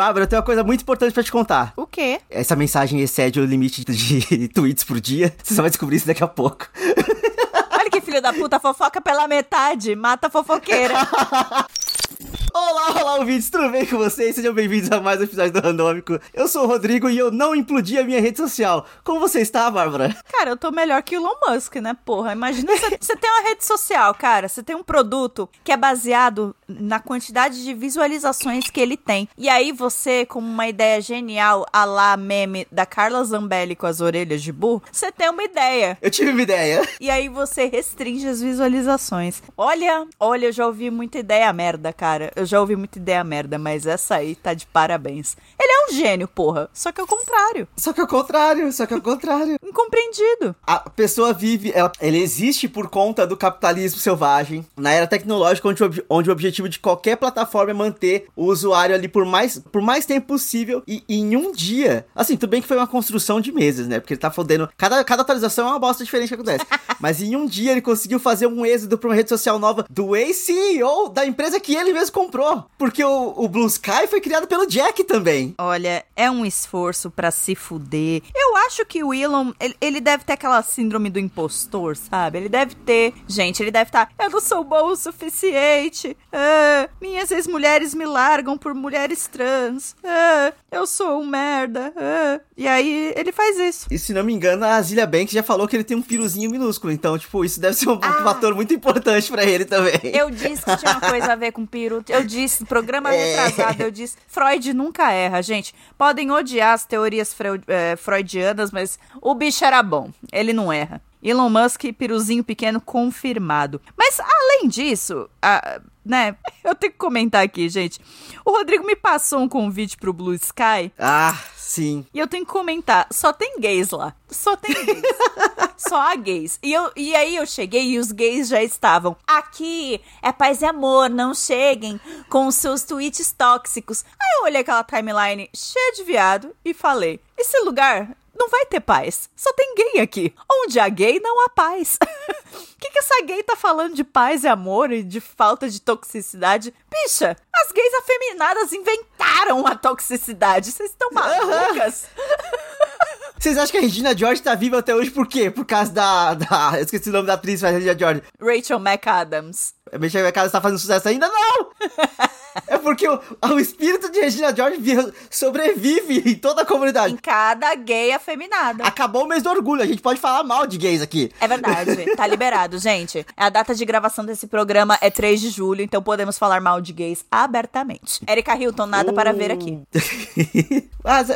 Bárbara, eu tenho uma coisa muito importante pra te contar. O quê? Essa mensagem excede o limite de tweets por dia. Você só vai descobrir isso daqui a pouco. Olha que filho da puta, fofoca pela metade, mata a fofoqueira. Olá, olá, ouvintes, tudo bem com vocês? Sejam bem-vindos a mais um episódio do Randômico. Eu sou o Rodrigo e eu não implodi a minha rede social. Como você está, Bárbara? Cara, eu tô melhor que o Elon Musk, né, porra? Imagina você, tem uma rede social, cara, você tem um produto que é baseado na quantidade de visualizações que ele tem. E aí você, com uma ideia genial, a lá meme da Carla Zambelli com as orelhas de burro, você tem uma ideia. Eu tive uma ideia. E aí você restringe as visualizações. Olha, olha, eu já ouvi muita ideia merda, cara. Eu já ouvi muita ideia merda, mas essa aí tá de parabéns. Ele é um gênio, porra. Só que é o contrário. Só que é o contrário, só que é o contrário. Incompreendido. A pessoa vive, ela, ela existe por conta do capitalismo selvagem, na era tecnológica, onde, o onde o objetivo de qualquer plataforma é manter o usuário ali por mais, por mais tempo possível e, e em um dia. Assim, tudo bem que foi uma construção de meses, né? Porque ele tá fodendo. Cada, cada atualização é uma bosta diferente que acontece. Mas em um dia ele conseguiu fazer um êxodo pra uma rede social nova do ex-CEO da empresa que ele mesmo comprou. Porque o, o Blue Sky foi criado pelo Jack também. Olha, é um esforço pra se fuder. Eu acho que o Elon, ele, ele deve ter aquela síndrome do impostor, sabe? Ele deve ter. Gente, ele deve estar. eu não sou bom o suficiente. Ah, minhas ex-mulheres me largam por mulheres trans. Ah, eu sou um merda. Ah. E aí ele faz isso. E se não me engano, a Zilia Banks já falou que ele tem um piruzinho minúsculo. Então, tipo, isso deve ser um, fator muito importante pra ele também. Eu disse que tinha uma coisa a ver com peru. Eu disse, programa É. retrasado, eu disse. Freud nunca erra, gente. Podem odiar as teorias eh, freudianas, mas o bicho era bom. Ele não erra. Elon Musk, piruzinho pequeno, confirmado. Mas, além disso, a- né, eu tenho que comentar aqui, gente. O Rodrigo me passou um convite pro Blue Sky Ah, sim. e eu tenho que comentar, só tem gays lá. Só tem gays. só há gays. E, eu, e aí eu cheguei e os gays já estavam. Aqui é paz e amor, não cheguem com os seus tweets tóxicos. Aí eu olhei aquela timeline cheia de viado e falei: esse lugar não vai ter paz. Só tem gay aqui. Onde há gay, não há paz. O que, que essa gay tá falando de paz e amor e de falta de toxicidade? Bicha, as gays afeminadas inventaram a toxicidade. Vocês estão malucas? Vocês acham que a Regina George tá viva até hoje por quê? Por causa da. da eu esqueci o nome da atriz, mas a Regina George. Rachel McAdams. A Michelle McAdams tá fazendo sucesso ainda? Não! É porque o, o espírito de Regina George vi- sobrevive em toda a Em comunidade. cada gay afeminada. Acabou o mês do orgulho, a gente pode falar mal de gays aqui. É verdade, tá liberado, gente. A data de gravação desse programa é 3 de julho, então podemos falar mal de gays abertamente. Erika Hilton, nada para ver aqui. Mas,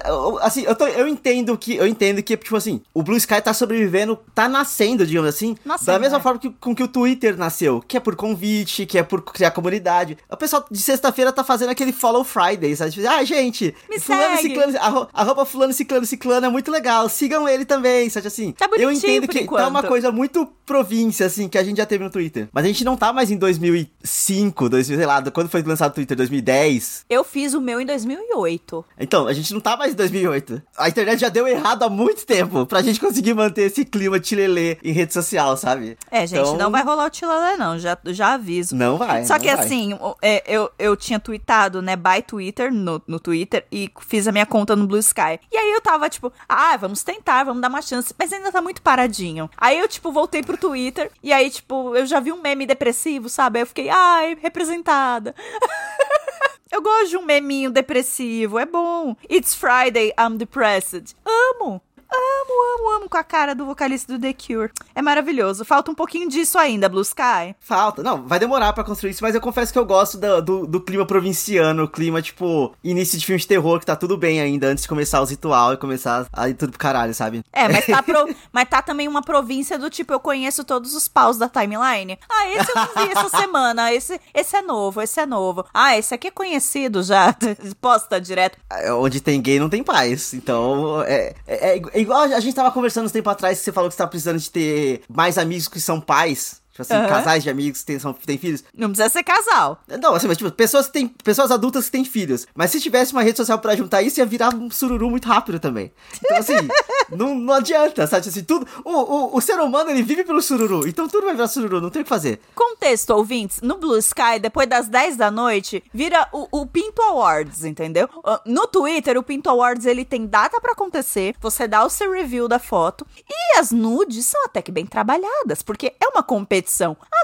assim, eu, tô- eu entendo que, eu entendo que, tipo assim, o Blue Sky tá sobrevivendo, tá nascendo, digamos assim, Nascendo, da mesma é. forma que, com que o Twitter nasceu, que é por convite, que é por criar comunidade. O pessoal de sexta-feira tá fazendo aquele Follow Friday, sabe? Tipo, ah, gente, Me fulano segue. ciclano, arro- arroba fulano ciclano ciclano é muito legal, sigam ele também, sabe assim? Tá eu entendo que enquanto. tá uma coisa muito província, assim, que a gente já teve no Twitter. Mas a gente não tá mais em 2005, 2000, sei lá, quando foi lançado o Twitter, 2010. Eu fiz o meu em 2008. Então, a gente não tá mais em 2008. A internet já deu errado há muito tempo pra gente conseguir manter esse clima tilelê em rede social, sabe? É, gente, Então, não vai rolar o tilalé, não. Já, já aviso. Não vai. Só não que vai. assim, é, eu, eu tinha tweetado, né, by Twitter, no, no Twitter, e fiz a minha conta no Blue Sky. E aí eu tava, tipo, ah, vamos tentar, vamos dar uma chance. Mas ainda tá muito paradinho. Aí eu, tipo, voltei pro Twitter, e aí, tipo, eu já vi um meme depressivo, sabe? Aí eu fiquei, ai, representada. Eu gosto de um meminho depressivo, é bom. It's Friday, I'm depressed. Amo. Amo, amo, amo com a cara do vocalista do The Cure. É maravilhoso. Falta um pouquinho disso ainda, Blue Sky. Falta. Não, vai demorar pra construir isso, mas eu confesso que eu gosto do, do, do clima provinciano, o clima, tipo, início de filme de terror, que tá tudo bem ainda, antes de começar os ritual e começar a ir tudo pro caralho, sabe? É, mas tá, pro- mas tá também uma província do tipo, eu conheço todos os paus da timeline. Ah, esse eu não vi essa semana. Esse, esse é novo, esse é novo. Ah, esse aqui é conhecido já. Posta direto. É, Onde tem gay não tem paz. Então, é, é, é igual a gente tava conversando um tempo atrás que você falou que você tá precisando de ter mais amigos que são pais. Tipo assim, Aham. casais de amigos que têm, são, têm filhos. Não precisa ser casal. Não, assim, mas tipo, pessoas têm. Pessoas adultas que têm filhos. Mas se tivesse uma rede social pra juntar isso, ia virar um sururu muito rápido também. Então, assim, não, não adianta, sabe? Assim, tudo. O, o, o ser humano, ele vive pelo sururu. Então tudo vai virar sururu, não tem o que fazer. Contexto, ouvintes, no Blue Sky, depois das 10 da noite, vira o, o Pinto Awards, entendeu? No Twitter, o Pinto Awards, ele tem data pra acontecer, você dá o seu review da foto, e as nudes são até que bem trabalhadas, porque é uma competição.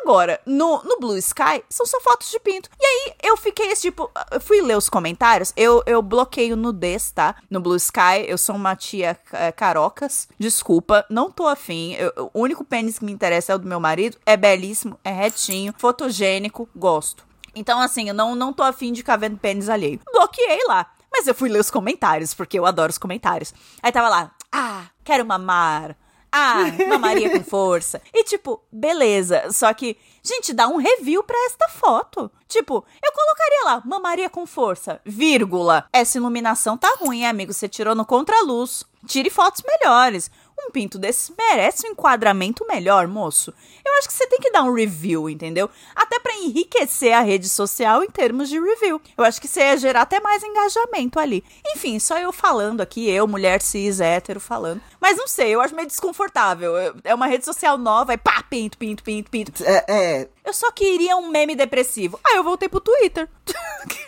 Agora, no, no Blue Sky, são só fotos de pinto. E aí, eu fiquei esse tipo, eu fui ler os comentários, eu, eu bloqueio nudez, tá? No Blue Sky, eu sou uma tia eh, carocas, desculpa, não tô afim, eu- o único pênis que me interessa é o do meu marido, é belíssimo, é retinho, fotogênico, gosto. Então, assim, eu não, não tô afim de ficar vendo pênis alheio. Bloqueei lá. Mas eu fui ler os comentários, porque eu adoro os comentários. Aí tava lá, ah, quero mamar. Ah, mamaria com força. E tipo, beleza. Só que, gente, dá um review pra esta foto. Tipo, eu colocaria lá, mamaria com força, vírgula. Essa iluminação tá ruim, hein, amigo. Você tirou no contraluz. Tire fotos melhores. Um pinto desse merece um enquadramento melhor, moço. Eu acho que você tem que dar um review, entendeu? Até pra enriquecer a rede social em termos de review. Eu acho que você ia gerar até mais engajamento ali. Enfim, só eu falando aqui, eu, mulher cis, hétero, falando. Mas não sei, eu acho meio desconfortável. É uma rede social nova e pá, pinto, pinto, pinto, pinto. É, é, Eu só queria um meme depressivo. Aí eu voltei pro Twitter.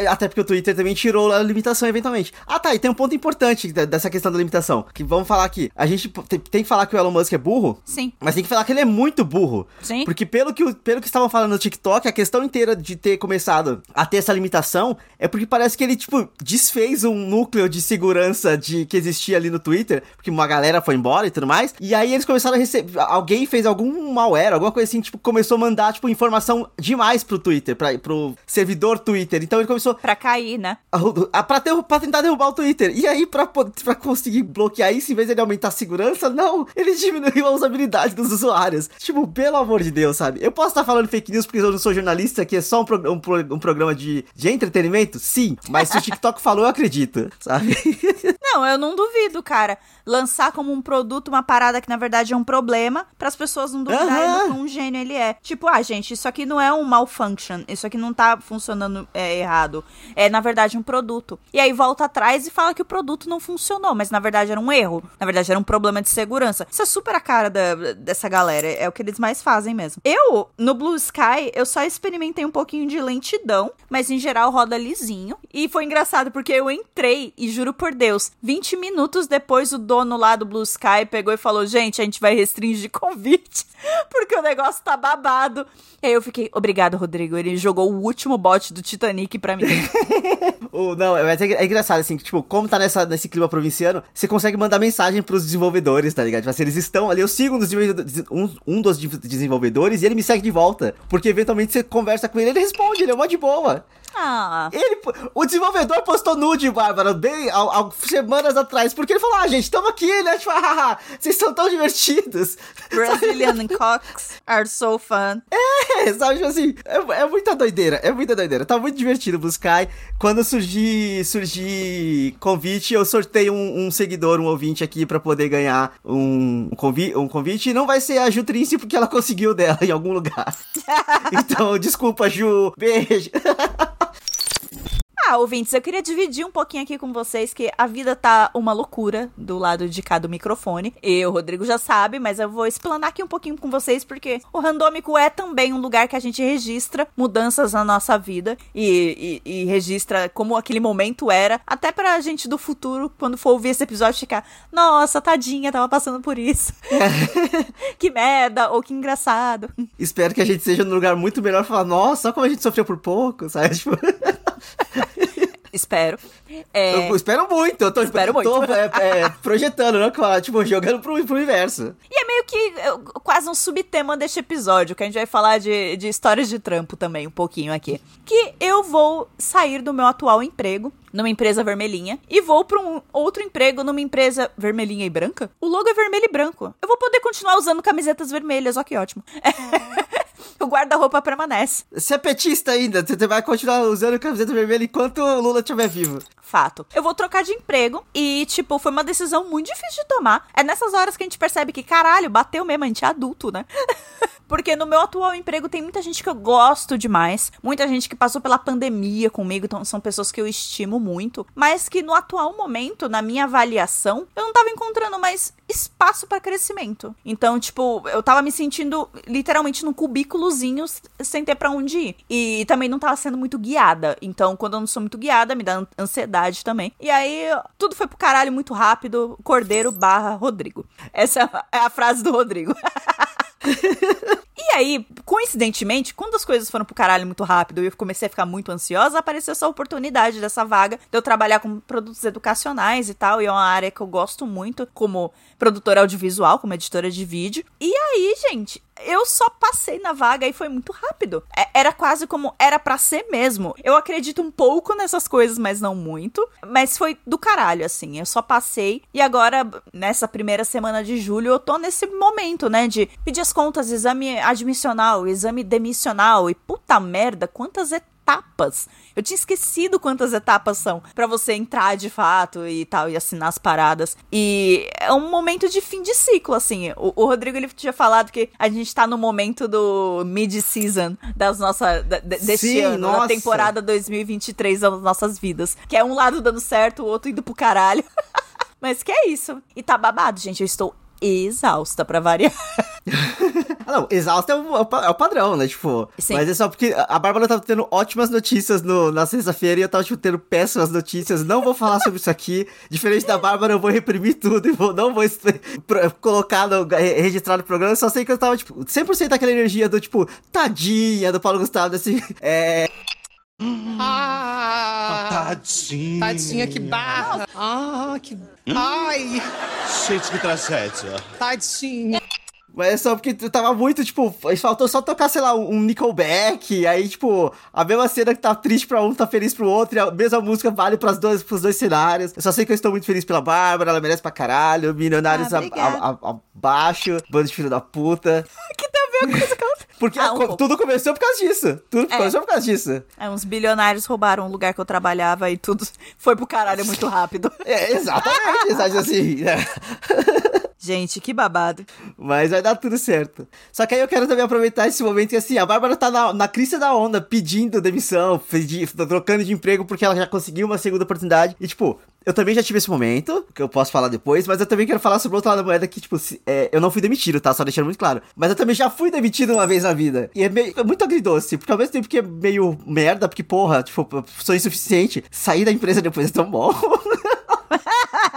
É, Até porque o Twitter também tirou a limitação eventualmente. Ah, tá, e tem um ponto importante de- dessa questão da limitação. Que vamos falar aqui. A gente tem, que falar que o Elon Musk é burro, Sim. mas tem que falar que ele é muito burro. Sim. Porque pelo que, pelo que estavam falando no TikTok, a questão inteira de ter começado a ter essa limitação é porque parece que ele, tipo, desfez um núcleo de segurança de que existia ali no Twitter, porque uma galera foi embora e tudo mais. E aí eles começaram a receber. Alguém fez algum malware, alguma coisa assim, tipo, começou a mandar, tipo, informação demais pro Twitter, pra, pro servidor Twitter. Então ele começou Pra cair, né? a, a, pra, derru- pra tentar derrubar o Twitter. E aí, pra, pra conseguir bloquear isso, em vez de ele aumentar a segurança, não, ele diminuiu a usabilidade dos usuários. Tipo, pelo amor de Deus, sabe? Eu posso estar falando fake news porque eu não sou jornalista, que é só um, pro- um, pro- um programa de, de entretenimento? Sim, mas se o TikTok falou, eu acredito, sabe? Não, eu não duvido, cara. Lançar como um produto uma parada que na verdade é um problema, para as pessoas não duvidarem Aham. do quão gênio ele é. Tipo, ah, gente, isso aqui não é um malfunction, isso aqui não tá funcionando é, errado. É, na verdade, um produto. E aí volta atrás e fala que o produto não funcionou, mas na verdade era um erro. Na verdade, era um problema de segurança. Isso é super a cara da- dessa galera, é o que eles mais fazem mesmo. Eu, no Blue Sky, eu só experimentei um pouquinho de lentidão, mas em geral roda lisinho. E foi engraçado porque eu entrei e juro por Deus, 20 minutos depois o dono lá do Blue Sky pegou e falou: "Gente, a gente vai restringir convite, porque o negócio tá babado". E aí eu fiquei: "Obrigado, Rodrigo". Ele jogou o último bot do Titanic pra Ou não, mas é, é engraçado, assim, que, tipo, como tá nessa, nesse clima provinciano, você consegue mandar mensagem pros desenvolvedores, tá ligado? Tipo assim, eles estão ali, eu sigo um dos, desenvolvedores- um, um dos de- desenvolvedores e ele me segue de volta. Porque eventualmente você conversa com ele, ele responde, ele é mó de boa. ah, Ele, o desenvolvedor postou nude, Bárbara, bem há, há semanas atrás, porque ele falou, ah, gente, tamo aqui, né? Tipo, hahaha, vocês são tão divertidos. Brazilian cocks are so fun. É, sabe, tipo assim, é, é muita doideira, é muita doideira. Tá muito divertido buscar. Quando surgir, surgir convite, eu sorteio um, um seguidor, um ouvinte aqui pra poder ganhar um, um, convi um convite. E não vai ser a Ju Trince, porque ela conseguiu dela em algum lugar. então, desculpa, Ju. Beijo. Ah, ouvintes, eu queria dividir um pouquinho aqui com vocês que a vida tá uma loucura do lado de cá do microfone. E o Rodrigo já sabe, mas eu vou explanar aqui um pouquinho com vocês porque o Randômico é também um lugar que a gente registra mudanças na nossa vida e, e- e registra como aquele momento era, até pra gente do futuro, quando for ouvir esse episódio, ficar, nossa, tadinha, tava passando por isso. que merda, ou que engraçado. Espero que a gente seja num lugar muito melhor falar, nossa, só como a gente sofreu por pouco, sabe? Tipo, Espero. É... eu espero muito, eu tô, Espero muito. tô é, é, projetando, né? claro, Tipo, jogando pro, pro universo. E é meio que quase um subtema deste episódio, que a gente vai falar de, de histórias de trampo também, um pouquinho aqui. Que eu vou sair do meu atual emprego, numa empresa vermelhinha, e vou pra um outro emprego numa empresa vermelhinha e branca. O logo é vermelho e branco. Eu vou poder continuar usando camisetas vermelhas, ó que ótimo. Eu guarda-roupa permanece. Você é petista ainda, você vai continuar usando camiseta vermelha enquanto o Lula estiver vivo. Fato. Eu vou trocar de emprego e, tipo, foi uma decisão muito difícil de tomar. É nessas horas que a gente percebe que, caralho, bateu mesmo, a gente é adulto, né? Porque no meu atual emprego tem muita gente que eu gosto demais, muita gente que passou pela pandemia comigo, então são pessoas que eu estimo muito, mas que no atual momento, na minha avaliação, eu não tava encontrando mais espaço para crescimento. Então, tipo, eu tava me sentindo literalmente num cubículozinho sem ter para onde ir. E também não tava sendo muito guiada. Então, quando eu não sou muito guiada, me dá ansiedade também. E aí, tudo foi pro caralho muito rápido. Cordeiro barra Rodrigo. Essa é a frase do Rodrigo. e aí, coincidentemente, quando as coisas foram pro caralho muito rápido e eu comecei a ficar muito ansiosa, apareceu essa oportunidade dessa vaga de eu trabalhar com produtos educacionais e tal. E é uma área que eu gosto muito, como produtora audiovisual, como editora de vídeo. E aí, gente, eu só passei na vaga e foi muito rápido. É, era quase como era para ser mesmo. Eu acredito um pouco nessas coisas, mas não muito. Mas foi do caralho, assim. Eu só passei. E agora, nessa primeira semana de julho, eu tô nesse momento, né? De pedir as contas, exame admissional, exame demissional. E puta merda, quantas etapas. Eu tinha esquecido quantas etapas são para você entrar de fato e tal, e assinar as paradas. E é um momento de fim de ciclo, assim. O, o Rodrigo ele tinha falado que a gente tá no momento do mid-season das nossas. deste Sim, ano, nossa. da temporada 2023 das nossas vidas. Que é um lado dando certo, o outro indo pro caralho. Mas que é isso. E tá babado, gente. Eu estou exausta para variar. ah, não, exausta é o, é o, padrão, né? Tipo, Sim. mas é só porque a Bárbara tava tendo ótimas notícias no, na sexta-feira e eu tava, tipo, tendo péssimas notícias. Não vou falar sobre isso aqui. Diferente da Bárbara, eu vou reprimir tudo e vou, não vou colocar, no, registrar no programa. Eu só sei que eu tava, tipo, 100% daquela energia do, tipo, tadinha do Paulo Gustavo, assim, é. Ah, tadinha. Tadinha, que barra. Ah, que. Ai. Gente, que tragédia. Tadinha. Mas é só porque tava muito, tipo, faltou só tocar, sei lá, um Nickelback, aí, tipo, a mesma cena que tá triste pra um, tá feliz pro outro, e a mesma música vale pras dois, pros dois cenários. Eu só sei que eu estou muito feliz pela Bárbara, ela merece pra caralho, milionários ah, abaixo, bando de filho da puta. que tem a ver com isso que ela... Porque ah, um tudo começou por causa disso. Tudo é. começou por causa disso. É, uns bilionários roubaram o lugar que eu trabalhava e tudo foi pro caralho muito rápido. É, exatamente, exatamente assim. Né? Gente, que babado. Mas vai dar tudo certo. Só que aí eu quero também aproveitar esse momento que assim, a Bárbara tá na, na crista da onda, pedindo demissão, pedi, trocando de emprego porque ela já conseguiu uma segunda oportunidade. E tipo, eu também já tive esse momento, que eu posso falar depois, mas eu também quero falar sobre o outro lado da moeda que, tipo, se, é, eu não fui demitido, tá? Só deixando muito claro. Mas eu também já fui demitido uma vez na vida. E é, meio, é muito agridoce, porque ao mesmo tempo que é meio merda, porque, porra, tipo, sou insuficiente, sair da empresa depois é tão bom.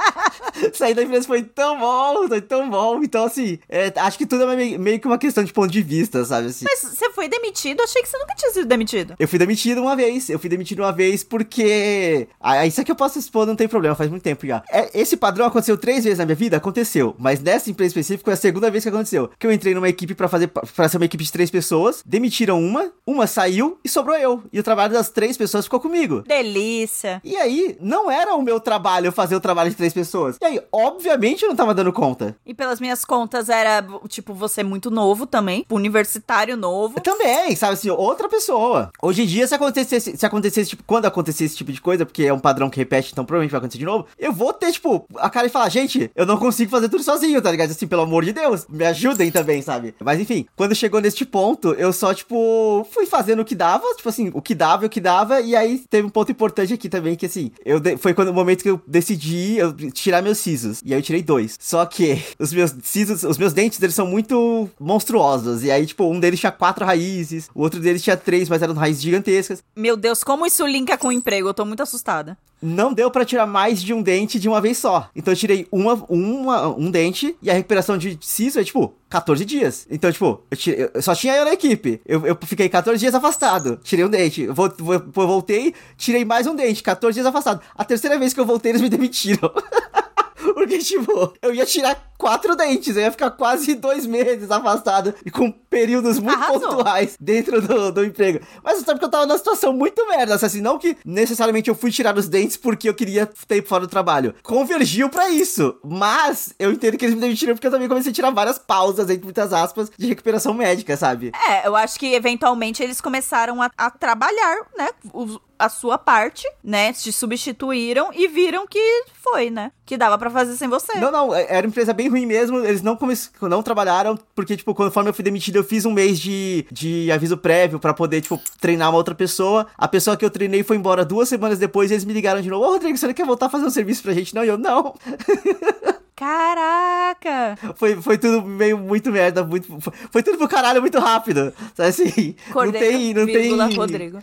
Sair da empresa foi tão bom, foi tão bom. Então, assim, é, acho que tudo é meio, meio, que uma questão de ponto de vista, sabe? Assim. Mas você foi demitido? Eu achei que você nunca tinha sido demitido. Eu fui demitido uma vez. Eu fui demitido uma vez porque. Ah, isso aqui eu posso expor, não tem problema, faz muito tempo já. É, esse padrão aconteceu três vezes na minha vida? Aconteceu. Mas nessa empresa específica foi a segunda vez que aconteceu. Que eu entrei numa equipe para fazer para ser uma equipe de três pessoas, demitiram uma, uma saiu e sobrou eu. E o trabalho das três pessoas ficou comigo. Delícia. E aí, não era o meu trabalho fazer o trabalho de três pessoas. E aí, obviamente, eu não tava dando conta. E pelas minhas contas, era, tipo, você muito novo também, universitário novo. Também, sabe assim, outra pessoa. Hoje em dia, se acontecesse, se acontecesse, tipo, quando acontecer esse tipo de coisa, porque é um padrão que repete, então provavelmente vai acontecer de novo, eu vou ter, tipo, a cara e falar, gente, eu não consigo fazer tudo sozinho, tá ligado? Assim, pelo amor de Deus, me ajudem também, sabe? Mas enfim, quando chegou neste ponto, eu só, tipo, fui fazendo o que dava, tipo assim, o que dava e o que dava, e aí teve um ponto importante aqui também, que assim, eu foi quando o momento que eu decidi eu tirar meus sisos. E aí eu tirei dois. Só que os meus sisos, os meus dentes, eles são muito monstruosos. E aí, tipo, um deles tinha quatro raízes, o outro deles tinha três, mas eram raízes gigantescas. Meu Deus, como isso linka com o emprego? Eu tô muito assustada não deu para tirar mais de um dente de uma vez só. Então eu tirei uma, uma, um dente e a recuperação de siso é tipo 14 dias. Então, tipo, eu, tirei, eu só tinha eu na equipe. Eu, eu, fiquei 14 dias afastado. Tirei um dente. Eu, voltei, tirei mais um dente. 14 dias afastado. A terceira vez que eu voltei, eles me demitiram. Porque, tipo, eu ia tirar quatro dentes. Eu ia ficar quase dois meses afastado e com períodos muito Arrasou. pontuais dentro do, do emprego. Mas sabe que eu tava numa situação muito merda. Assim, não que necessariamente eu fui tirar os dentes porque eu queria ter fora do trabalho. Convergiu pra isso. Mas eu entendo que eles me demitiram porque eu também comecei a tirar várias pausas, entre muitas aspas, de recuperação médica, sabe? É, eu acho que eventualmente eles começaram a, a trabalhar, né? os- a sua parte, né? Te substituíram e viram que foi, né? Que dava pra fazer sem você. Não, não, é- era uma empresa bem ruim mesmo. Eles não, come... não trabalharam, porque, tipo, conforme eu fui demitido, eu fiz um mês de, de aviso prévio pra poder, tipo, treinar uma outra pessoa. A pessoa que eu treinei foi embora duas semanas depois e eles me ligaram de novo. Ô, Rodrigo, você não quer voltar a fazer um serviço pra gente? Não, e eu, não. Caraca! Foi, foi tudo meio muito merda, muito. Foi, foi tudo pro caralho muito rápido. Sabe assim? Cordeiro, não tem. Não tem. Rodrigo.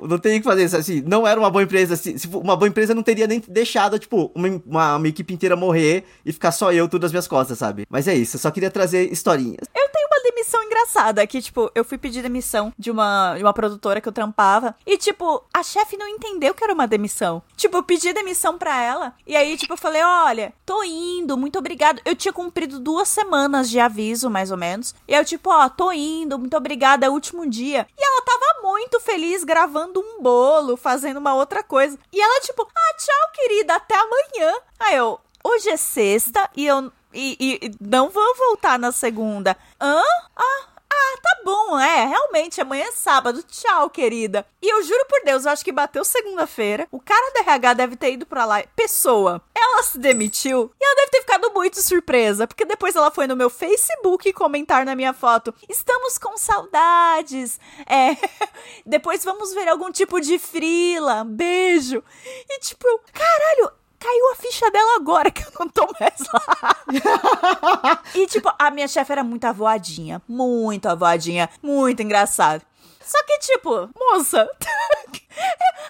Não o que fazer isso, assim, não era uma boa empresa, assim, se uma boa empresa não teria nem deixado, tipo, uma, uma, uma equipe inteira morrer e ficar só eu tudo nas minhas costas, sabe? Mas é isso, eu só queria trazer historinhas. Eu tenho uma demissão engraçada, que, tipo, eu fui pedir demissão de uma, de uma produtora que eu trampava, e, tipo, a chefe não entendeu que era uma demissão. Tipo, eu pedi demissão pra ela, e aí, tipo, eu falei, olha, tô indo, muito obrigado. Eu tinha cumprido duas semanas de aviso, mais ou menos, e eu, tipo, ó, tô indo, muito obrigada, é o último dia. E ela tava muito feliz gravando um bolo, fazendo uma outra coisa. E ela, tipo, ah, tchau, querida, até amanhã. Aí eu, hoje é sexta e eu e- e não vou voltar na segunda. Hã? Ah, ah, tá bom, é. Realmente, amanhã é sábado. Tchau, querida. E eu juro por Deus, eu acho que bateu segunda-feira. O cara da RH deve ter ido pra lá. Pessoa, ela se demitiu e ela deve ter ficado muito surpresa. Porque depois ela foi no meu Facebook comentar na minha foto: Estamos com saudades. É. depois vamos ver algum tipo de frila. Beijo. E tipo, caralho. Caiu a ficha dela agora que eu não tô mais lá. e, tipo, a minha chefe era muito avoadinha. Muito avoadinha. Muito engraçado. Só que, tipo, moça.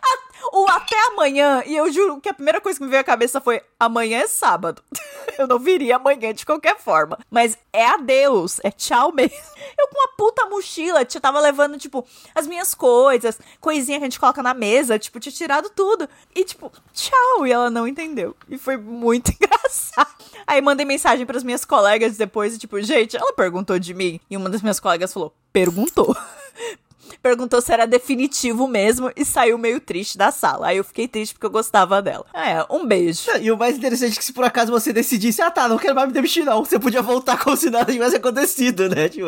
a- o até amanhã, e eu juro que a primeira coisa que me veio à cabeça foi: amanhã é sábado. eu não viria amanhã de qualquer forma. Mas é adeus, é tchau mesmo. Eu com uma puta mochila, eu tava levando, tipo, as minhas coisas, coisinha que a gente coloca na mesa, tipo, tinha tirado tudo. E, tipo, tchau. E ela não entendeu. E foi muito engraçado. Aí mandei mensagem pras minhas colegas depois, e, tipo, gente, ela perguntou de mim. E uma das minhas colegas falou: perguntou. Perguntou se era definitivo mesmo e saiu meio triste da sala. Aí eu fiquei triste porque eu gostava dela. É, um beijo. E o mais interessante é que se por acaso você decidisse, ah tá, não quero mais me demitir não, você podia voltar como se nada tivesse acontecido, né? Tipo,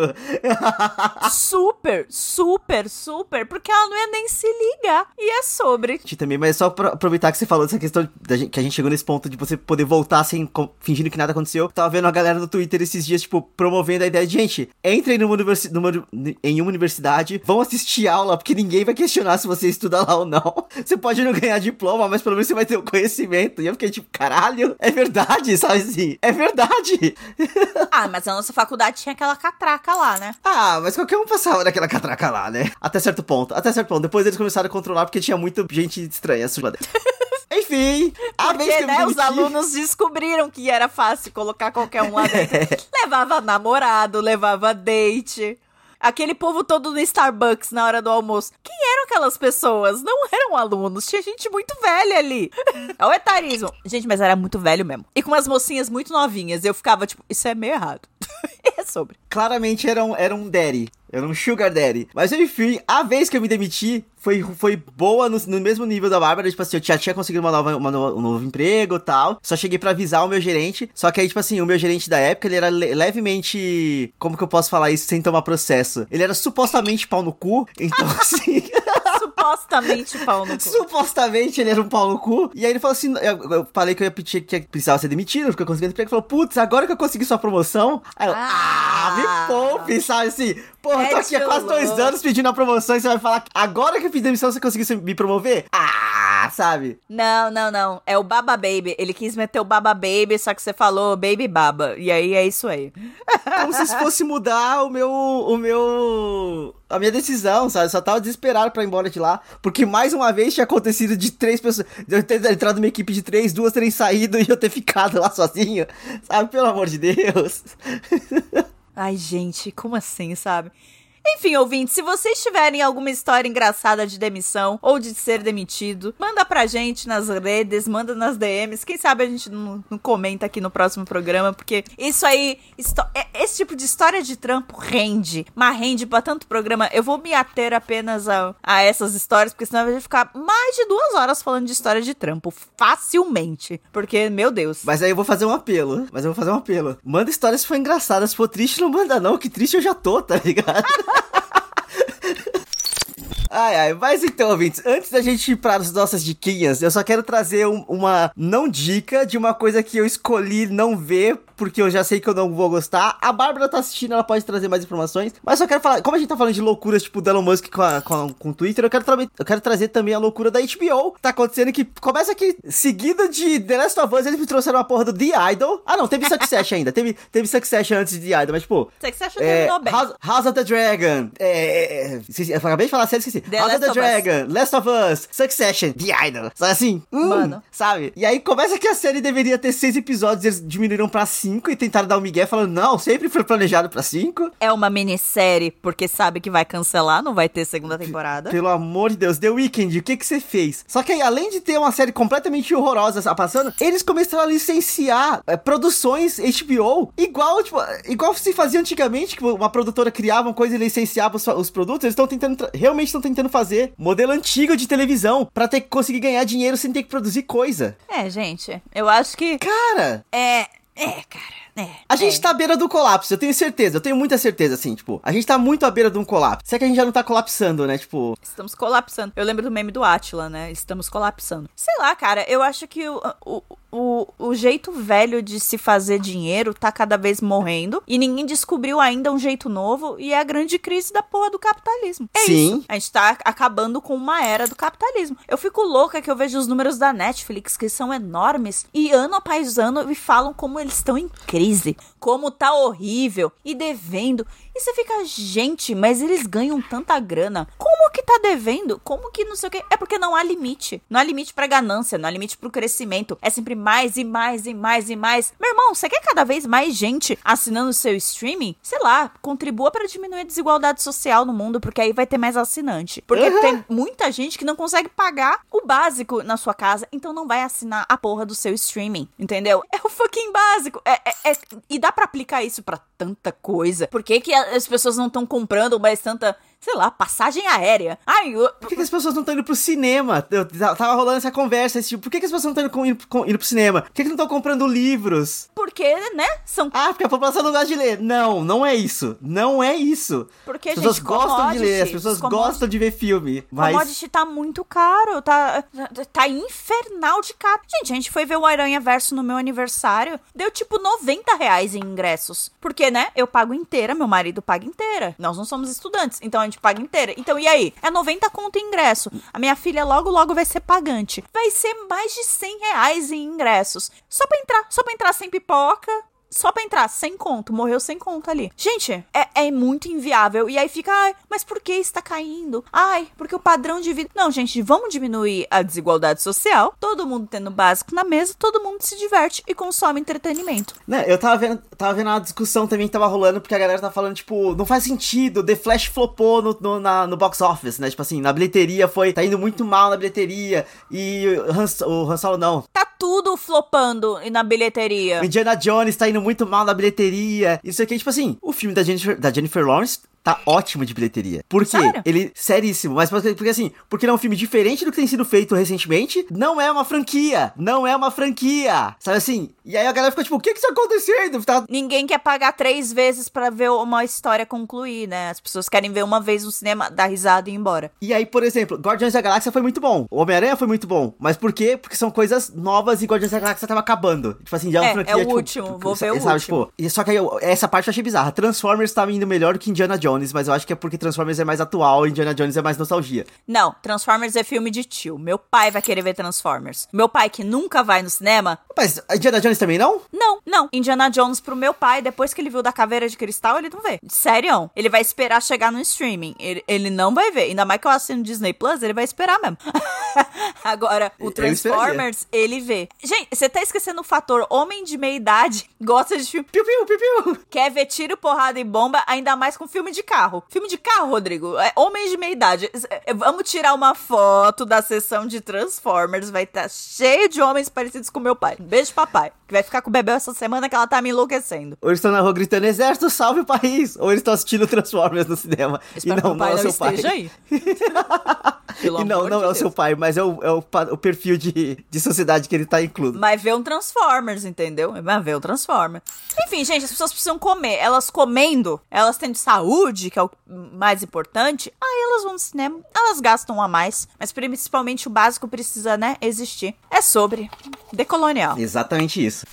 super, super, super, porque ela não ia nem se ligar. E é sobre. também, mas só pra aproveitar que você falou dessa questão que a gente chegou nesse ponto de você poder voltar sem fingindo que nada aconteceu. Tava vendo a galera no Twitter esses dias, tipo, promovendo a ideia de, gente, entrem numa universi numa, em uma universidade, vão assistir aula, porque ninguém vai questionar se você estuda lá ou não. Você pode não ganhar diploma, mas pelo menos você vai ter o conhecimento. E eu fiquei tipo, caralho, é verdade, sabe assim? É verdade. Ah, mas a nossa faculdade tinha aquela catraca lá, né? Ah, mas qualquer um passava naquela catraca lá, né? Até certo ponto, até certo ponto. Depois eles começaram a controlar porque tinha muita gente estranha dentro. Enfim, a vez Porque, que eu me né, os alunos descobriram que era fácil colocar qualquer um lá dentro. levava namorado, levava date. Aquele povo todo no Starbucks na hora do almoço. Quem eram aquelas pessoas? Não eram alunos, tinha gente muito velha ali. É o etarismo. Gente, mas era muito velho mesmo. E com umas mocinhas muito novinhas. Eu ficava tipo, isso é meio errado. É sobre. Claramente era um, era um daddy. Era um sugar daddy. Mas enfim, a vez que eu me demiti foi, foi boa no, no mesmo nível da Bárbara. Tipo assim, eu já tinha conseguido uma nova, uma no- um novo emprego e tal. Só cheguei pra avisar o meu gerente. Só que aí, tipo assim, o meu gerente da época, ele era le- levemente... Como que eu posso falar isso sem tomar processo? Ele era supostamente pau no cu. Então, assim... Supostamente pau no cu. Supostamente ele era um pau no cu. E aí ele falou assim: eu, eu falei que eu ia pedir que precisava ser demitido, porque eu consegui emprego. Ele falou, putz, agora que eu consegui sua promoção. Aí eu, ah, Ah. me poupe, sabe assim? Porra, eu tô É aqui há quase dois anos pedindo a promoção e você vai falar que agora que eu fiz demissão você conseguiu me promover? Ah, sabe? Não, não, não. É o Baba Baby. Ele quis meter o Baba Baby, só que você falou Baby Baba. E aí é isso aí. Como se isso fosse mudar o meu. o meu. a minha decisão, sabe? Eu só tava desesperado pra ir embora de lá. Porque mais uma vez tinha acontecido de três pessoas. De eu ter entrado numa equipe de três, duas terem saído e eu ter ficado lá sozinho. Sabe? Pelo amor de Deus. Ai, gente, como assim, sabe? Enfim, ouvintes, se vocês tiverem alguma história engraçada de demissão ou de ser demitido, manda pra gente nas redes, manda nas DMs. Quem sabe a gente não, não comenta aqui no próximo programa, porque isso aí, é- esse tipo de história de trampo rende, mas rende pra tanto programa. Eu vou me ater apenas a, a essas histórias, porque senão eu vou ficar mais de duas horas falando de história de trampo, facilmente. Porque, meu Deus. Mas aí eu vou fazer um apelo. Mas eu vou fazer um apelo. Manda histórias se for engraçada. Se for triste, não manda não. Que triste eu já tô, tá ligado? Ai, ai, mas então, ouvintes, antes da gente ir para as nossas diquinhas, eu só quero trazer um- uma não dica de uma coisa que eu escolhi não ver, porque eu já sei que eu não vou gostar. A Bárbara tá assistindo, ela pode trazer mais informações, mas só quero falar, como a gente tá falando de loucuras, tipo, do Elon Musk com, a- com, a- com o Twitter, eu quero, eu quero trazer também a loucura da HBO. Tá acontecendo que começa aqui, seguido de The Last of Us, eles me trouxeram a porra do The Idol. Ah, não, teve Succession ainda, teve, teve Succession antes de The Idol, mas, tipo, acha é, terminou bem. House, House of the Dragon. É, é, é, esqueci- eu acabei de falar sério, esqueci. The House of Last the of Us. Dragon, Last of Us, Succession, The Idol. Sabe assim? Hum, Mano. Sabe? E aí começa que a série deveria ter seis episódios, eles diminuíram pra cinco e tentaram dar um migué falando, não, sempre foi planejado pra cinco. É uma minissérie, porque sabe que vai cancelar, não vai ter segunda temporada. Pelo amor de Deus, The Weeknd, o que que você fez? Só que aí, além de ter uma série completamente horrorosa a passando, eles começaram a licenciar é, produções HBO igual, tipo, igual se fazia antigamente, que uma produtora criava uma coisa e licenciava os, os produtos, eles estão tentando, realmente estão tentando fazer modelo antigo de televisão pra ter que conseguir ganhar dinheiro sem ter que produzir coisa. É, gente, eu acho que. Cara, É. É, cara. É. a gente é. tá à beira do colapso, eu tenho certeza, eu tenho muita certeza, assim, tipo, a gente tá muito à beira de um colapso. Se é que a gente já não tá colapsando, né, tipo... Estamos colapsando. Eu lembro do meme do Atila, né? Estamos colapsando. Sei lá, cara, eu acho que o, o, o, o jeito velho de se fazer dinheiro tá cada vez morrendo e ninguém descobriu ainda um jeito novo e é a grande crise da porra do capitalismo. É Sim. isso. A gente tá acabando com uma era do capitalismo. Eu fico louca que eu vejo os números da Netflix que são enormes e ano após ano me falam como eles estão em crise, como tá horrível e devendo. E você fica, gente, mas eles ganham tanta grana. Como que tá devendo? Como que não sei o que? É porque não há limite. Não há limite pra ganância, não há limite pro crescimento. É sempre mais e mais e mais e mais. Meu irmão, você quer cada vez mais gente assinando o seu streaming? Sei lá, contribua pra diminuir a desigualdade social no mundo, porque aí vai ter mais assinante. Porque Uhum. tem muita gente que não consegue pagar o básico na sua casa, então não vai assinar a porra do seu streaming, entendeu? É o fucking básico. É, é- é- e dá pra aplicar isso pra tanta coisa. Por que, que as pessoas não estão comprando mais tanta, sei lá, passagem aérea? Ai, eu, Por que, que as pessoas não estão indo pro cinema? Eu t- tava rolando essa conversa, esse tipo, por que, que as pessoas não estão indo, com- indo, pro cinema? Por que, que não estão comprando livros? porque, né? São Ah, porque a população não gosta de ler. Não, não é isso. Não é isso. Porque, as pessoas gente, gostam de ler, as pessoas gostam de ver filme. Mas. Commodity tá muito caro, tá, tá infernal de caro. Gente, a gente foi ver o Aranha Verso no meu aniversário, deu tipo 90 reais em ingressos. Porque, né, eu pago inteira, meu marido paga inteira. Nós não somos estudantes, então a gente paga inteira. Então, e aí? É 90 conto em ingresso. A minha filha logo, logo vai ser pagante. Vai ser mais de 100 reais em ingressos. Só pra entrar, só pra entrar sem pipoca, só pra entrar, sem conto, morreu sem conto ali. Gente, é, é muito inviável. E aí fica, ai, mas por que está caindo? Ai, porque o padrão de vida. Não, gente, vamos diminuir a desigualdade social. Todo mundo tendo básico na mesa, todo mundo se diverte e consome entretenimento. Né, eu tava vendo, tava vendo a discussão também que tava rolando, porque a galera tá falando, tipo, não faz sentido, The Flash flopou no, no, na- no box office, né? Tipo assim, na bilheteria foi. Tá indo muito mal na bilheteria. E o Han, o Han Solo não. Tá tudo flopando na bilheteria. Indiana Jones tá indo muito mal na bilheteria. Isso aqui, tipo assim, o filme da Jennifer, da Jennifer Lawrence tá ótimo de bilheteria. Por quê? Sério? Ele, seríssimo. Mas porque, assim, porque ele é um filme diferente do que tem sido feito recentemente. Não é uma franquia. Não é uma franquia. Sabe assim? E aí a galera fica tipo, o que que tá acontecendo? Tá, Ninguém quer pagar três vezes pra ver uma história concluir, né? As pessoas querem ver uma vez no cinema, dar risada e ir embora. E aí, por exemplo, Guardiões da Galáxia foi muito bom. O Homem-Aranha foi muito bom. Mas por quê? Porque são coisas novas e Guardiões da Galáxia tava acabando. Tipo assim, já é uma É, franquia. é o tipo, último, tipo, vou ver o sabe, último. Tipo, só que aí, essa parte eu achei bizarra. Transformers tava indo melhor do que Indiana Jones, mas eu acho que é porque Transformers é mais atual e Indiana Jones é mais nostalgia. Não, Transformers é filme de tio. Meu pai vai querer ver Transformers. Meu pai, que nunca vai no cinema, Mas Indiana Jones também não? não, não. Indiana Jones pro meu pai, depois que ele viu da caveira de cristal, ele não vê. Sério. Ele vai esperar chegar no streaming. Ele, ele não vai ver. Ainda mais que eu assino Disney Plus, ele vai esperar mesmo. Agora, o Transformers, ele vê. Gente, você tá esquecendo o fator homem de meia idade gosta de filme. Piu, piu, piu, piu. Quer ver tiro, porrada e bomba, ainda mais com filme de de carro. Filme de carro, Rodrigo. É, homens de meia idade. É, vamos tirar uma foto da sessão de Transformers. Vai estar tá cheio de homens parecidos com meu pai. Beijo, papai. Que vai ficar com o bebê essa semana que ela tá me enlouquecendo. Ou eles estão na rua gritando, exército, salve o país. Ou eles estão assistindo Transformers no cinema. Espero e não, não é o seu pai. Aí. e não, não de é Deus. o seu pai, mas é o, é o, o perfil de, de sociedade que ele tá incluído. Mas vê um Transformers, entendeu? Mas vê um Transformers. Enfim, gente, as pessoas precisam comer. Elas comendo, elas têm saúde, que é o mais importante. Aí elas vão no cinema, elas gastam a mais. Mas principalmente o básico precisa, né, existir. É sobre decolonial. Exatamente isso.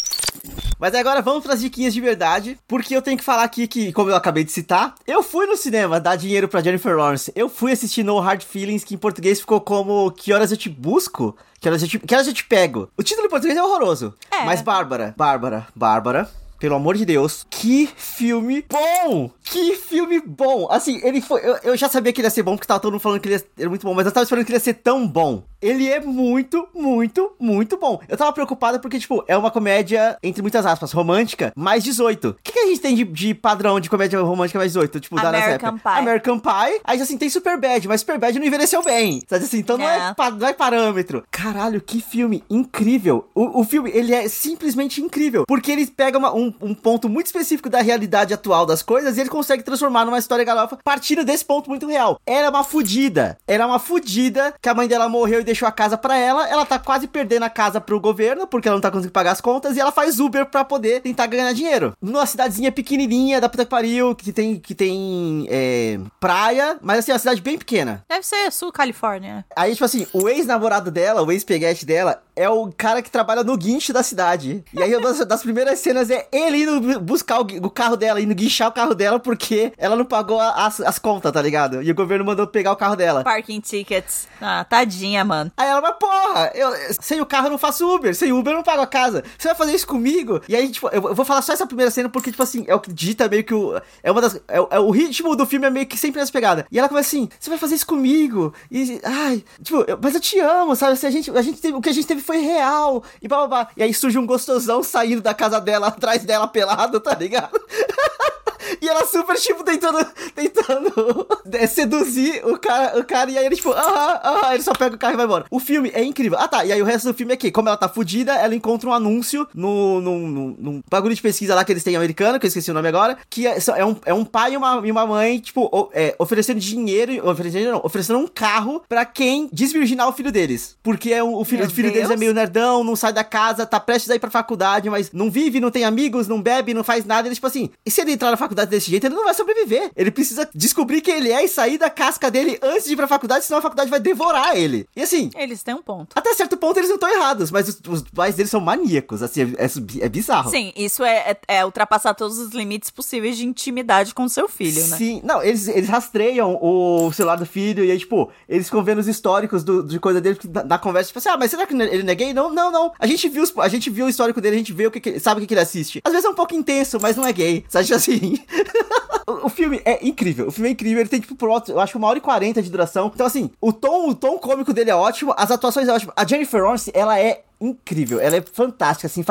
Mas agora vamos para as diquinhas de verdade, porque eu tenho que falar aqui que, como eu acabei de citar, eu fui no cinema dar dinheiro para Jennifer Lawrence. Eu fui assistir No Hard Feelings, que em português ficou como Que Horas Eu Te Busco? Que horas eu te, que horas eu te pego? O título em português é horroroso. É. Mas Bárbara, Bárbara, Bárbara, pelo amor de Deus, que filme bom! Que filme bom! Assim, ele foi. Eu, eu, já sabia que ele ia ser bom, porque tava todo mundo falando que ele ia, era muito bom, mas eu tava esperando que ele ia ser tão bom. Ele é muito, muito, muito bom. Eu tava preocupado porque, tipo, é uma comédia, entre muitas aspas, romântica, mais 18. O que, que a gente tem de, de, padrão de comédia romântica mais 18? Tipo, American Pie. American Pie. Aí, assim, tem Super Bad, mas Super Bad não envelheceu bem. Sabe assim? Então não é, é não é parâmetro. Caralho, que filme incrível. O, o filme, ele é simplesmente incrível. Porque ele pega uma, um, um ponto muito específico da realidade atual das coisas e ele consegue transformar numa história galofa partindo desse ponto muito real. Era uma fudida. Era uma fudida que a mãe dela morreu e deixou a casa para ela. Ela tá quase perdendo a casa pro governo porque ela não tá conseguindo pagar as contas e ela faz Uber para poder tentar ganhar dinheiro. Numa cidadezinha pequenininha da puta que pariu, que tem, que tem é, praia, mas assim, é uma cidade bem pequena. Deve ser sul Califórnia. Aí, tipo assim, o ex-namorado dela, o ex-peguete dela, é o cara que trabalha no guincho da cidade. E aí, uma das primeiras cenas é ele indo buscar o, carro dela, indo guinchar o carro dela porque ela não pagou as, as contas, tá ligado? E o governo mandou pegar o carro dela. Parking tickets. Ah, tadinha, mano. Aí ela, mas porra, eu, sem o carro eu não faço Uber, sem Uber eu não pago a casa. Você vai fazer isso comigo? E aí, tipo, eu, eu vou falar só essa primeira cena porque, tipo assim, é o que dita meio que o. É uma das. É, é o ritmo do filme é meio que sempre nessa pegada. E ela começa assim: você vai fazer isso comigo? E, ai, tipo, eu, mas eu te amo, sabe? Se a gente, a gente teve, o que a gente teve foi real. E blá blá blá. E aí surge um gostosão saindo da casa dela, atrás dela pelado, tá ligado? E ela super, tipo, tentando, tentando é, seduzir o cara, o cara, e aí ele, tipo, aham, aham, ele só pega o carro e vai embora. O filme é incrível. Ah, tá, e aí o resto do filme é que, como ela tá fudida, ela encontra um anúncio no, no, no, no bagulho de pesquisa lá que eles têm americano, que eu esqueci o nome agora, que é, é, um, é um pai e uma, e uma mãe, tipo, o, é, oferecendo dinheiro, oferecendo, não, oferecendo um carro pra quem desvirginar o filho deles. Porque é um, o filho, o filho deles é meio nerdão, não sai da casa, tá prestes a ir pra faculdade, mas não vive, não tem amigos, não bebe, não faz nada. Ele, tipo assim, e se ele entrar na faculdade desse jeito, ele não vai sobreviver. Ele precisa descobrir quem ele é e sair da casca dele antes de ir pra faculdade, senão a faculdade vai devorar ele. E assim. Eles têm um ponto. Até certo ponto eles não estão errados, mas os, os pais deles são maníacos. Assim, é, é, é bizarro. Sim, isso é, é, é, ultrapassar todos os limites possíveis de intimidade com seu filho, né? Sim, não, eles, eles rastreiam o celular do filho e aí, tipo, eles ficam vendo os históricos do, de coisa dele da, da, conversa, tipo assim, ah, mas será que ele não é gay? Não, não, não. A gente viu, a gente viu o histórico dele, a gente vê o que, que sabe o que, que ele assiste. Às vezes é um pouco intenso, mas não é gay. Sabe assim? o, filme é incrível. O filme é incrível. Ele tem, tipo, por eu acho uma hora e quarenta de duração. Então, assim, o tom, o tom cômico dele é ótimo, as atuações é ótimo. A Jennifer Lawrence, ela é incrível. Ela é fantástica, assim.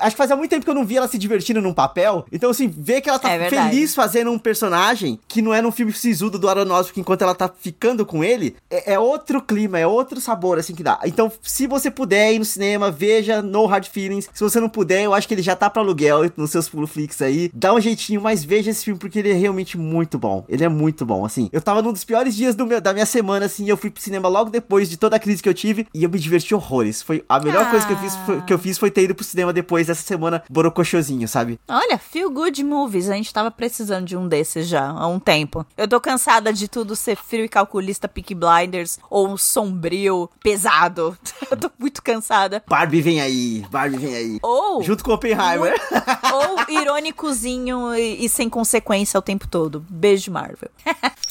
Acho que fazia muito tempo que eu não via ela se divertindo num papel. Então, assim, ver que ela tá é feliz fazendo um personagem que não é num filme sisudo do Aronofsky enquanto ela tá ficando com ele, é, é, outro clima, é outro sabor, assim, que dá. Então, se você puder ir no cinema, veja No Hard Feelings. Se você não puder, eu acho que ele já tá pra aluguel nos seus Puloflix aí. Dá um jeitinho, mas veja esse filme porque ele é realmente muito bom. Ele é muito bom, assim. Eu tava num dos piores dias meu, da minha semana, assim, eu fui pro cinema logo depois de toda a crise que eu tive e eu me diverti horrores. Foi a melhor ah. Coisa que eu fiz foi, que eu fiz foi ter ido pro cinema depois dessa semana borocochosinho, sabe? Olha, Feel Good Movies. A gente tava precisando de um desses já há um tempo. Eu tô cansada de tudo ser frio e calculista, Peak Blinders, ou sombrio, pesado. eu tô muito cansada. Barbie vem aí, Barbie vem aí. Ou... Junto com Oppenheimer. ou irônicozinho e, e sem consequência o tempo todo. Beijo, Marvel.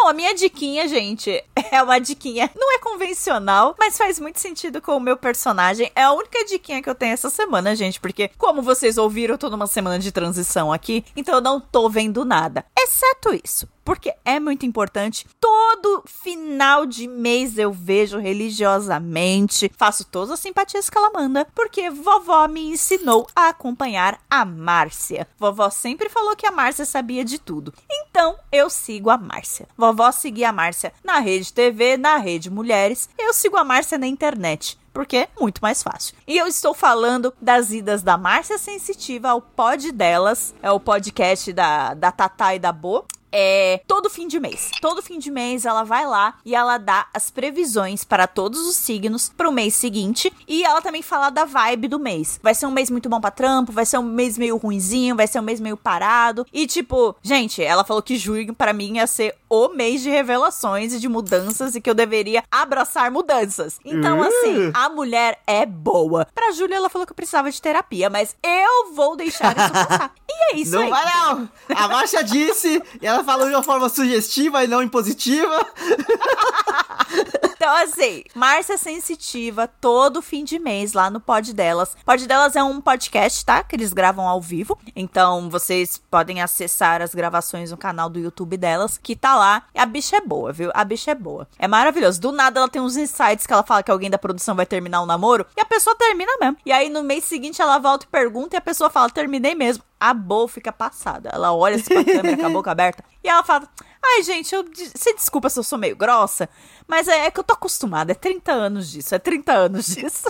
Bom, a minha diquinha, gente, é uma diquinha. Não é convencional, mas faz muito sentido com o meu personagem. É a única diquinha que eu tenho essa semana, gente, porque, como vocês ouviram, eu tô numa semana de transição aqui, então eu não tô vendo nada. Exceto isso. Porque é muito importante. Todo final de mês eu vejo religiosamente, faço todas as simpatias que ela manda, porque vovó me ensinou a acompanhar a Márcia. Vovó sempre falou que a Márcia sabia de tudo. Então eu sigo a Márcia. Vovó seguia a Márcia na rede TV, na rede Mulheres. Eu sigo a Márcia na internet porque é muito mais fácil. E eu estou falando das idas da Márcia Sensitiva ao pod delas, é o podcast da, da Tatá e da Bo, é todo fim de mês. Todo fim de mês ela vai lá e ela dá as previsões para todos os signos para o mês seguinte e ela também fala da vibe do mês. Vai ser um mês muito bom para trampo, vai ser um mês meio ruinzinho, vai ser um mês meio parado. E tipo, gente, ela falou que junho para mim ia ser o mês de revelações e de mudanças e que eu deveria abraçar mudanças. Então, assim, a mulher é boa. Pra Júlia, ela falou que eu precisava de terapia, mas eu vou deixar isso passar. E é isso não aí. vai não! A Marcia disse, e ela falou de uma forma sugestiva e não impositiva. Então, assim, Márcia Sensitiva, todo fim de mês lá no Pod Delas. Pod Delas é um podcast, tá? Que eles gravam ao vivo. Então, vocês podem acessar as gravações no canal do YouTube delas, que tá lá. A bicha é boa, viu? A bicha é boa. É maravilhoso. Do nada, ela tem uns insights que ela fala que alguém da produção vai terminar o namoro. E a pessoa termina mesmo. E aí, no mês seguinte, ela volta e pergunta. E a pessoa fala, terminei mesmo. A Bo fica passada. Ela olha assim pra câmera com a boca aberta. E ela fala: Ai, gente, eu, se desculpa se eu sou meio grossa, mas é, é que eu tô acostumada. É 30 anos disso, é 30 anos disso.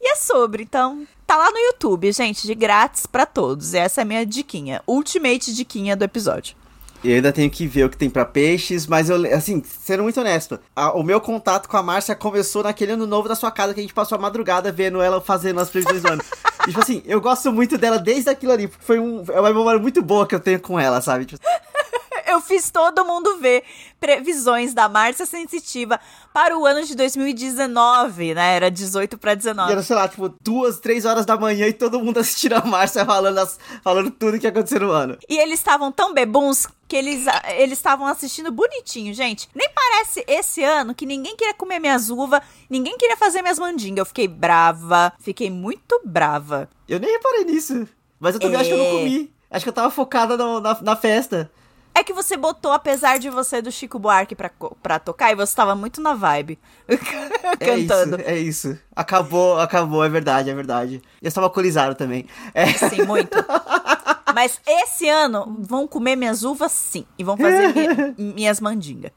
e é sobre, então. Tá lá no YouTube, gente, de grátis pra todos. Essa é a minha diquinha. Ultimate diquinha do episódio. Eu ainda tenho que ver o que tem pra peixes, mas eu, assim, sendo muito honesto, a- o meu contato com a Márcia começou naquele ano novo da sua casa que a gente passou a madrugada vendo ela fazendo as previsões do ano. E, tipo assim, eu gosto muito dela desde aquilo ali, porque foi um, é uma memória muito boa que eu tenho com ela, sabe? Tipo, Eu fiz todo mundo ver previsões da Márcia Sensitiva para o ano de 2019, né? Era 18 pra e 19. era, sei lá, tipo, duas, três horas da manhã e todo mundo assistindo a Márcia falando, as- falando tudo que ia acontecer no ano. E eles estavam tão bebuns que eles eles estavam assistindo bonitinho, gente. Nem parece esse ano que ninguém queria comer minhas uvas, ninguém queria fazer minhas mandingas. Eu fiquei brava, fiquei muito brava. Eu nem reparei nisso, mas eu também acho que eu não É. comi. Acho que eu tava focada no- na, na festa. É que você botou, apesar de você do Chico Buarque pra, pra tocar, e você tava muito na vibe. cantando. É isso, é isso. Acabou, acabou, é verdade, é verdade. Eu estava alcoolizado também. É. Sim, muito. Mas esse ano vão comer minhas uvas, sim. E vão fazer mi- minhas mandingas.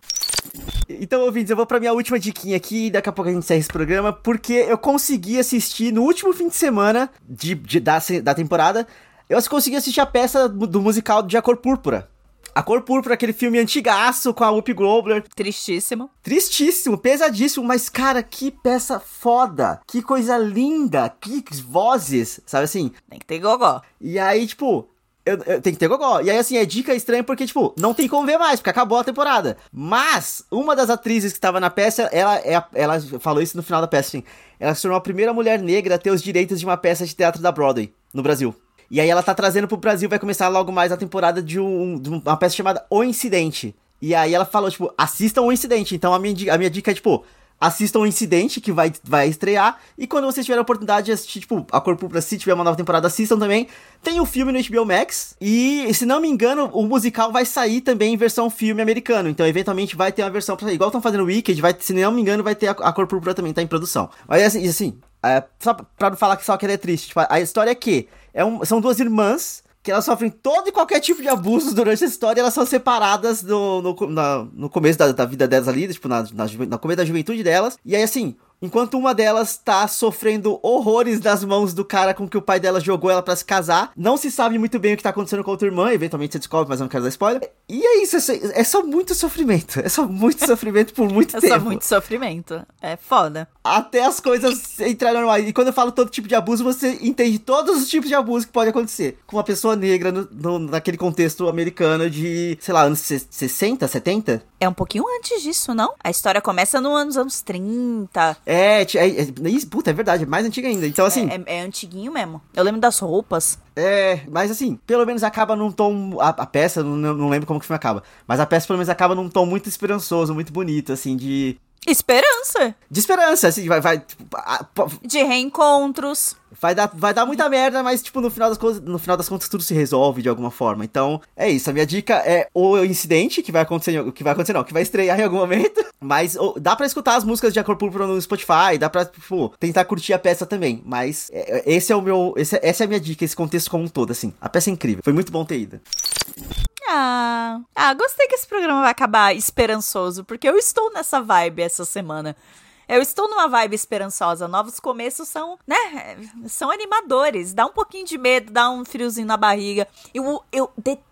Então, ouvintes, eu vou pra minha última diquinha aqui, daqui a pouco a gente encerra esse programa, porque eu consegui assistir no último fim de semana de, de- da, da temporada, eu consegui assistir a peça do do musical de A Cor Púrpura. A Cor Púrpura, aquele filme antigaço com a Whoopi Goldberg. Tristíssimo. Tristíssimo, pesadíssimo, mas cara, que peça foda, que coisa linda, que vozes, sabe assim? Tem que ter gogó. E aí, tipo, eu, eu tenho que ter gogó. E aí, assim, é dica estranha porque, tipo, não tem como ver mais, porque acabou a temporada. Mas, uma das atrizes que estava na peça, ela, é a- ela falou isso no final da peça, assim. Ela se tornou a primeira mulher negra a ter os direitos de uma peça de teatro da Broadway, no Brasil. E aí ela tá trazendo pro Brasil, vai começar logo mais a temporada de, um, de uma peça chamada O Incidente. E aí ela falou, tipo, assistam O Incidente. Então a minha, a minha dica é, tipo, assistam o Incidente, que vai, vai estrear. E quando vocês tiverem a oportunidade de assistir, tipo, a Cor Púrpura, se tiver uma nova temporada, assistam também. Tem o filme no HBO Max. E, se não me engano, o musical vai sair também em versão filme americano. Então, eventualmente, vai ter uma versão pra sair. Igual estão fazendo o Wicked, vai, se não me engano, vai ter a, a Cor Púrpura também, tá em produção. Mas, assim, assim é, só pra não falar que só que ela é triste. Tipo, a história é que é um- são duas irmãs que elas sofrem todo e qualquer tipo de abuso durante a história, elas são separadas no, no, na- no começo da, da vida delas ali, tipo, na, na, no começo da juventude delas. E aí, assim, enquanto uma delas tá sofrendo horrores das mãos do cara com que o pai dela jogou ela pra se casar, não se sabe muito bem o que tá acontecendo com a outra irmã, eventualmente você descobre, mas eu não quero dar spoiler. E é isso, é só, é muito sofrimento. É só muito sofrimento por muito É tempo. só muito sofrimento. É foda. Até as coisas entrarem normais. E quando eu falo todo tipo de abuso, você entende todos os tipos de abuso que pode acontecer com uma pessoa negra no, no- naquele contexto americano de, sei lá, anos se- 60, 70? É um pouquinho antes disso, não? A história começa no anos, anos 30. É, ti- é, é, isso, puta, é verdade, é mais antiga ainda. Então, assim, É, é- é antiguinho mesmo. Eu lembro das roupas. É, mas assim, pelo menos acaba num tom. A, a peça, não, não lembro como que o filme acaba. Mas a peça pelo menos acaba num tom muito esperançoso, muito bonito, assim, de. Esperança. De esperança, assim, vai. vai tipo, a- po- De reencontros. Vai dar, vai dar muita merda, mas, tipo, no final, das coisas, no final das contas, tudo se resolve de alguma forma. Então, é isso. A minha dica é o incidente que vai acontecer, que vai acontecer, não, que vai estrear em algum momento. Mas ou, dá pra escutar as músicas de Acordo Púrpura no Spotify, dá pra, tipo, tentar curtir a peça também. Mas é, é esse é o meu. Esse, essa é a minha dica, esse contexto como um todo, assim. A peça é incrível. Foi muito bom ter ido. Ah, ah, gostei que esse programa vai acabar esperançoso, porque eu estou nessa vibe essa semana. Eu estou numa vibe esperançosa. Novos começos são, né? São animadores. Dá um pouquinho de medo, dá um friozinho na barriga. Eu, eu detesto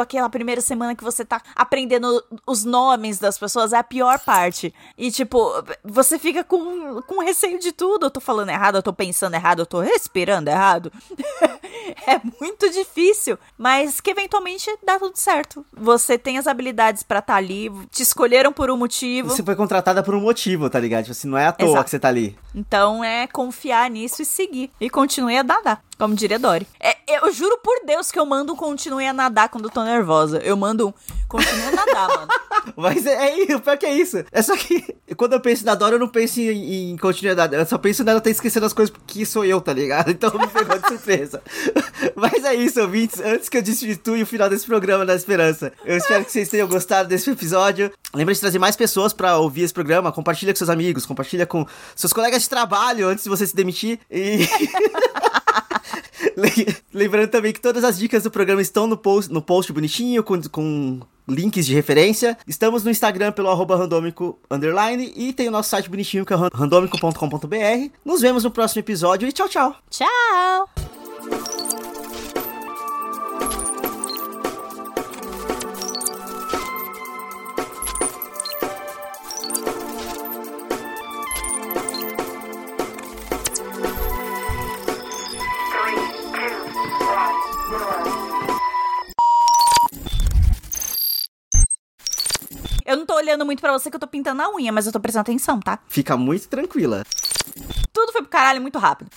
aquela primeira semana que você tá aprendendo os nomes das pessoas, é a pior parte. E, tipo, você fica com, com receio de tudo. Eu tô falando errado, eu tô pensando errado, eu tô respirando errado. é muito difícil, mas que eventualmente dá tudo certo. Você tem as habilidades para estar tá ali, te escolheram por um motivo. Você foi contratada por um motivo, tá ligado? Tipo assim, não é à toa Exato. que você tá ali. Então é confiar nisso e seguir. E continue a nadar, como diria Dory. É, eu juro por Deus que eu mando um continue a nadar quando eu tô nervosa. Eu mando um continue a nadar, mano. Mas é, é, o pior que é isso. É só que quando eu penso na Dory, eu não penso em, em nadar. Eu só penso nela ter esquecido as coisas porque sou eu, tá ligado? Então me pegou de surpresa. Mas é isso, ouvintes. Antes que eu destitui o final desse programa da Esperança, eu espero que vocês tenham gostado desse episódio. Lembre de trazer mais pessoas para ouvir esse programa. Compartilha com seus amigos, compartilha com seus colegas de trabalho antes de você se demitir. E. Lembrando também que todas as dicas do programa estão no post, no post bonitinho, com, com links de referência. Estamos no Instagram pelo arroba randômico underline e tem o nosso site bonitinho que é randômico.com.br. Nos vemos no próximo episódio e tchau, tchau. Tchau! olhando muito para você que eu tô pintando a unha, mas eu tô prestando atenção, tá? Fica muito tranquila. Tudo foi pro caralho muito rápido.